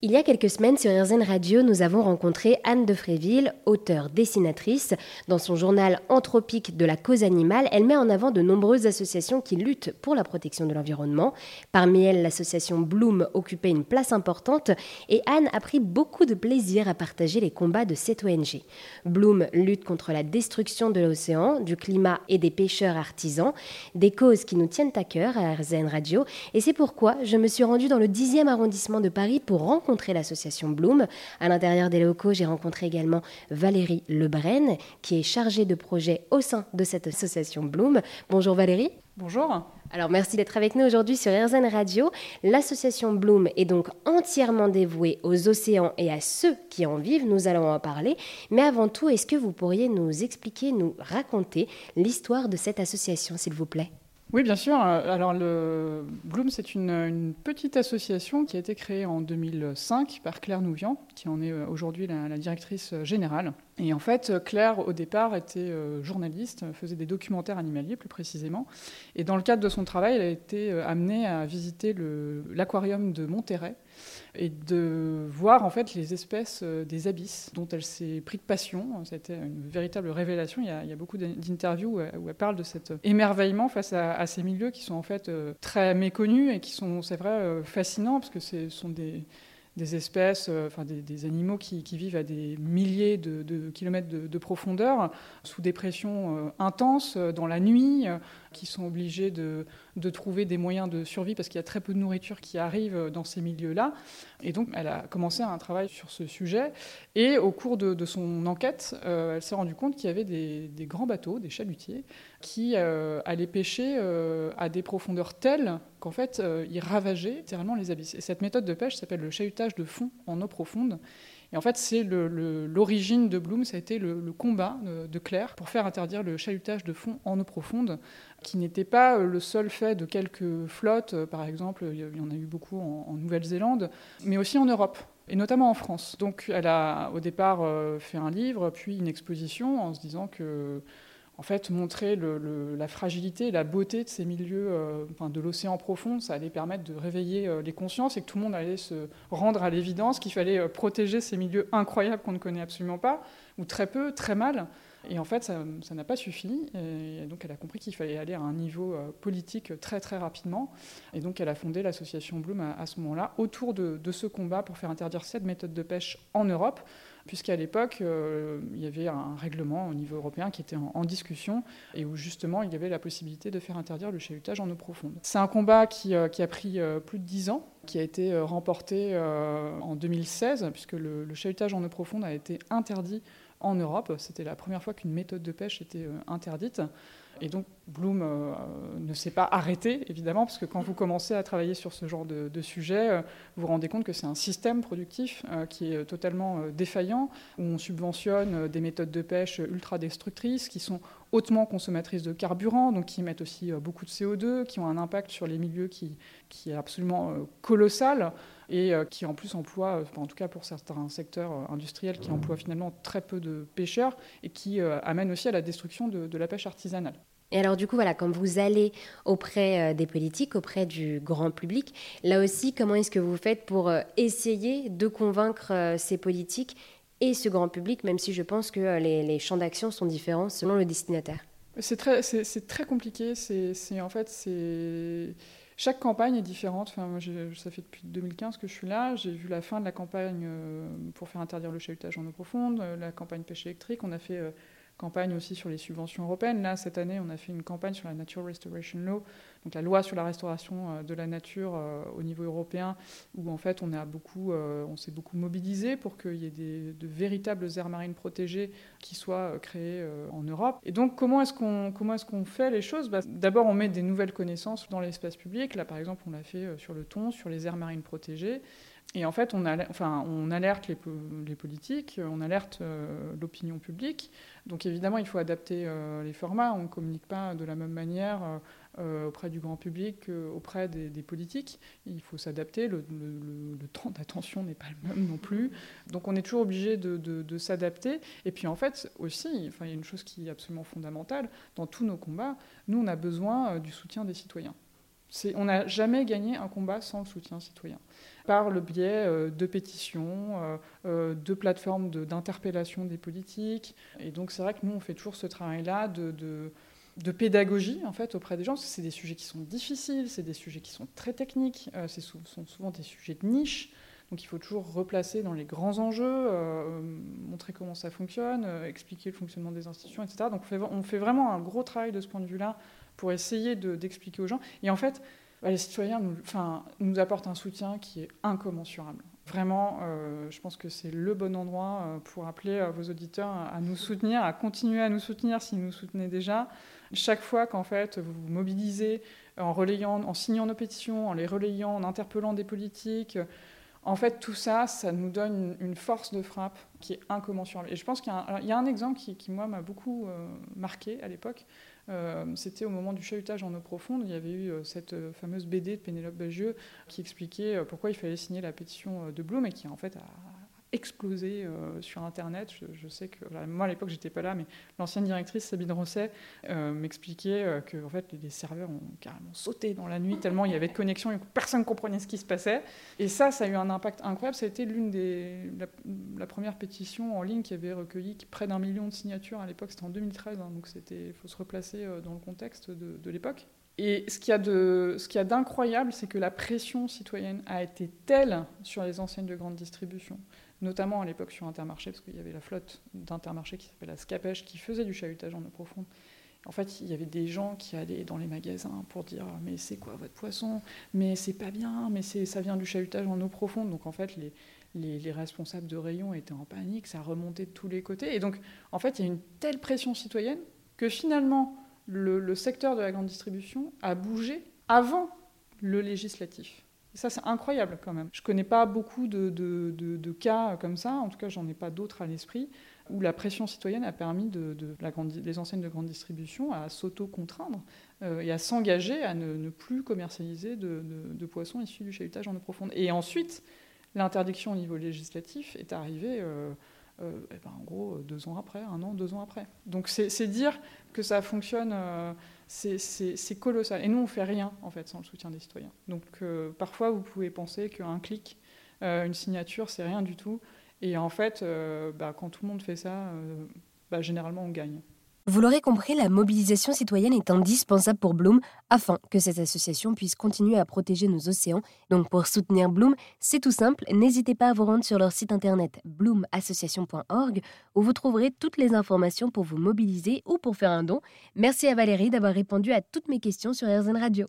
Il y a quelques semaines sur RZN Radio, nous avons rencontré Anne de Fréville, auteure dessinatrice. Dans son journal Anthropique de la cause animale, elle met en avant de nombreuses associations qui luttent pour la protection de l'environnement. Parmi elles, l'association Bloom occupait une place importante et Anne a pris beaucoup de plaisir à partager les combats de cette ONG. Bloom lutte contre la destruction de l'océan, du climat et des pêcheurs artisans, des causes qui nous tiennent à cœur à RZN Radio. Et c'est pourquoi je me suis rendue dans le 10e arrondissement de Paris pour rencontrer rencontré l'association Bloom. À l'intérieur des locaux, j'ai rencontré également Valérie Lebrun, qui est chargée de projet au sein de cette association Bloom. Bonjour Valérie. Bonjour. Alors merci d'être avec nous aujourd'hui sur RZN Radio. L'association Bloom est donc entièrement dévouée aux océans et à ceux qui en vivent. Nous allons en parler. Mais avant tout, est-ce que vous pourriez nous expliquer, nous raconter l'histoire de cette association, s'il vous plaît? Oui, bien sûr. Alors, le Bloom, c'est une, petite association qui a été créée en 2005 par Claire Nouvian, qui en est euh, aujourd'hui la, directrice générale. Et en fait, Claire, au départ, était euh, journaliste, faisait des documentaires animaliers plus précisément. Et dans le cadre de son travail, elle a été euh, amenée à visiter l'aquarium de Monterrey et de voir en fait les espèces euh, des abysses dont elle s'est pris de passion. C'était une véritable révélation. Il y a, beaucoup d'interviews où elle parle de cet émerveillement face à, ces milieux qui sont en fait très méconnus et qui sont, c'est vrai, fascinants parce que ce sont des des espèces, enfin des, animaux qui, vivent à des milliers de, kilomètres de, profondeur, sous des pressions intenses, dans la nuit, qui sont obligés de, trouver des moyens de survie parce qu'il y a très peu de nourriture qui arrive dans ces milieux-là. Et donc, elle a commencé un travail sur ce sujet. Et au cours de, son enquête, euh, elle s'est rendue compte qu'il y avait des, grands bateaux, des chalutiers, qui euh, allaient pêcher euh, à des profondeurs telles qu'en fait, ils ravageaient littéralement les abysses. Et cette méthode de pêche s'appelle le chahutage de fond en eau profonde. Et en fait, c'est l'origine de Bloom, ça a été le, combat de, Claire pour faire interdire le chalutage de fond en eau profonde, qui n'était pas le seul fait de quelques flottes, par exemple, il y en a eu beaucoup en, Nouvelle-Zélande, mais aussi en Europe et notamment en France. Donc elle a au départ euh, fait un livre, puis une exposition en se disant que en fait, montrer la fragilité et la beauté de ces milieux euh, de l'océan profond, ça allait permettre de réveiller euh, les consciences et que tout le monde allait se rendre à l'évidence qu'il fallait euh, protéger ces milieux incroyables qu'on ne connaît absolument pas, ou très peu, très mal. Et en fait, ça n'a pas suffi. Et donc, elle a compris qu'il fallait aller à un niveau politique très, très rapidement. Et donc, elle a fondé l'association Bloom à, ce moment-là, autour de, ce combat pour faire interdire cette méthode de pêche en Europe puisqu'à l'époque, euh, il y avait un règlement au niveau européen qui était en, discussion et où justement il y avait la possibilité de faire interdire le chahutage en eau profonde. C'est un combat qui, euh, a pris euh, plus de dix ans, qui a été remporté en 2016, puisque le, le chahutage en eau profonde a été interdit en Europe. C'était la première fois qu'une méthode de pêche était interdite. Et donc Bloom euh, ne s'est pas arrêté, évidemment, parce que quand vous commencez à travailler sur ce genre de, sujet, euh, vous vous rendez compte que c'est un système productif euh, qui est totalement défaillant, où on subventionne des méthodes de pêche ultra destructrices, qui sont hautement consommatrices de carburant, donc qui émettent aussi beaucoup de CO2, qui ont un impact sur les milieux qui, qui est absolument colossal et qui en plus emploie, en tout cas pour certains secteurs industriels, qui emploient finalement très peu de pêcheurs et qui amène aussi à la destruction de la pêche artisanale. Et alors du coup, voilà, quand vous allez auprès euh, des politiques, auprès du grand public, là aussi, comment est-ce que vous faites pour euh, essayer de convaincre euh, ces politiques et ce grand public, même si je pense que les, champs d'action sont différents selon le destinataire C'est très, c'est, très compliqué. C'est, en fait, c'est... Chaque campagne est différente. Enfin, moi, ça fait depuis 2015 que je suis là. J'ai vu la fin de la campagne pour faire interdire le chahutage en eau profonde, la campagne pêche électrique. On a fait campagne aussi sur les subventions européennes. Là, cette année, on a fait une campagne sur la Nature Restoration Law, donc la loi sur la restauration euh, de la nature euh, au niveau européen, où en fait on, beaucoup, euh, on s'est beaucoup mobilisé pour qu'il y ait des, de véritables aires marines protégées qui soient créées en Europe. Et donc, comment est-ce qu'on comment est-ce qu'on fait les choses? Bah, D'abord, on met des nouvelles connaissances dans l'espace public. Là, par exemple, on l'a fait sur le thon, sur les aires marines protégées. Et en fait, on, alerte les, politiques, on alerte l'opinion publique. Donc évidemment, il faut adapter les formats. On ne communique pas de la même manière auprès du grand public qu'auprès des, des, politiques. Il faut s'adapter. Le, temps d'attention n'est pas le même non plus. Donc on est toujours obligé de, s'adapter. Et puis en fait aussi, enfin, il y a une chose qui est absolument fondamentale dans tous nos combats. Nous, on a besoin du soutien des citoyens. On n'a jamais gagné un combat sans le soutien citoyen par le biais euh, de pétitions, euh, euh, de plateformes d'interpellation des politiques. Et donc c'est vrai que nous, on fait toujours ce travail-là de, pédagogie en fait, auprès des gens, c'est des sujets qui sont difficiles, c'est des sujets qui sont très techniques, ce sont souvent des sujets de niche. Donc il faut toujours replacer dans les grands enjeux, montrer comment ça fonctionne, expliquer le fonctionnement des institutions, etc. Donc on fait, vraiment un gros travail de ce point de vue-là pour essayer d'expliquer aux gens. Et en fait, bah, les citoyens nous, apportent un soutien qui est incommensurable. Vraiment, euh, je pense que c'est le bon endroit euh, pour appeler euh, vos auditeurs à, nous soutenir, à continuer à nous soutenir s'ils nous soutenaient déjà. Chaque fois qu'en fait vous vous mobilisez en relayant, en signant nos pétitions, en les relayant, en interpellant des politiques, en fait tout ça, ça nous donne une, force de frappe qui est incommensurable. Et je pense qu'il y, a un exemple qui, moi m'a beaucoup marqué à l'époque. Euh, c'était au moment du chahutage en eau profonde. Il y avait eu euh, cette euh, fameuse BD de Pénélope Bagieux qui expliquait pourquoi il fallait signer la pétition de Bloom et qui en fait a explosé euh, sur Internet. Je, sais que, moi à l'époque j'étais pas là, mais l'ancienne directrice Sabine Rosset euh, m'expliquait euh, que en fait, les serveurs ont carrément sauté dans la nuit tellement il y avait de connexions et que personne ne comprenait ce qui se passait. Et ça, ça a eu un impact incroyable. Ça a été l'une des la, première pétition en ligne qui avait recueilli près d'un million de signatures à l'époque. C'était en 2013, hein, donc il faut se replacer dans le contexte de l'époque. Et ce qu'il y a d'incroyable, c'est que la pression citoyenne a été telle sur les enseignes de grande distribution, notamment à l'époque sur Intermarché, parce qu'il y avait la flotte d'Intermarché qui s'appelle la Scapèche, qui faisait du chahutage en eau profonde. En fait, il y avait des gens qui allaient dans les magasins pour dire mais c'est quoi votre poisson? Mais c'est pas bien, mais ça vient du chahutage en eau profonde. Donc en fait, les, les, responsables de rayon étaient en panique, ça remontait de tous les côtés. Et donc, en fait, il y a une telle pression citoyenne que finalement, le, secteur de la grande distribution a bougé avant le législatif ça, c'est incroyable quand même. Je ne connais pas beaucoup de, cas comme ça, en tout cas, j'en ai pas d'autres à l'esprit, où la pression citoyenne a permis de, la les enseignes de grande distribution à s'auto-contraindre euh, et à s'engager à ne, plus commercialiser de, poissons issus du chahutage en eau profonde. Et ensuite, l'interdiction au niveau législatif est arrivée. Euh, euh, eh ben, en gros, deux ans après, un an, deux ans après. Donc c'est dire que ça fonctionne, euh, c'est colossal. Et nous, on fait rien, en fait, sans le soutien des citoyens. Donc euh, parfois, vous pouvez penser qu'un clic, une signature, c'est rien du tout. Et en fait, bah, quand tout le monde fait ça, bah, généralement, on gagne. Vous l'aurez compris, la mobilisation citoyenne est indispensable pour Bloom afin que cette association puisse continuer à protéger nos océans. Donc pour soutenir Bloom, c'est tout simple, n'hésitez pas à vous rendre sur leur site internet bloomassociation.org où vous trouverez toutes les informations pour vous mobiliser ou pour faire un don. Merci à Valérie d'avoir répondu à toutes mes questions sur RZN Radio.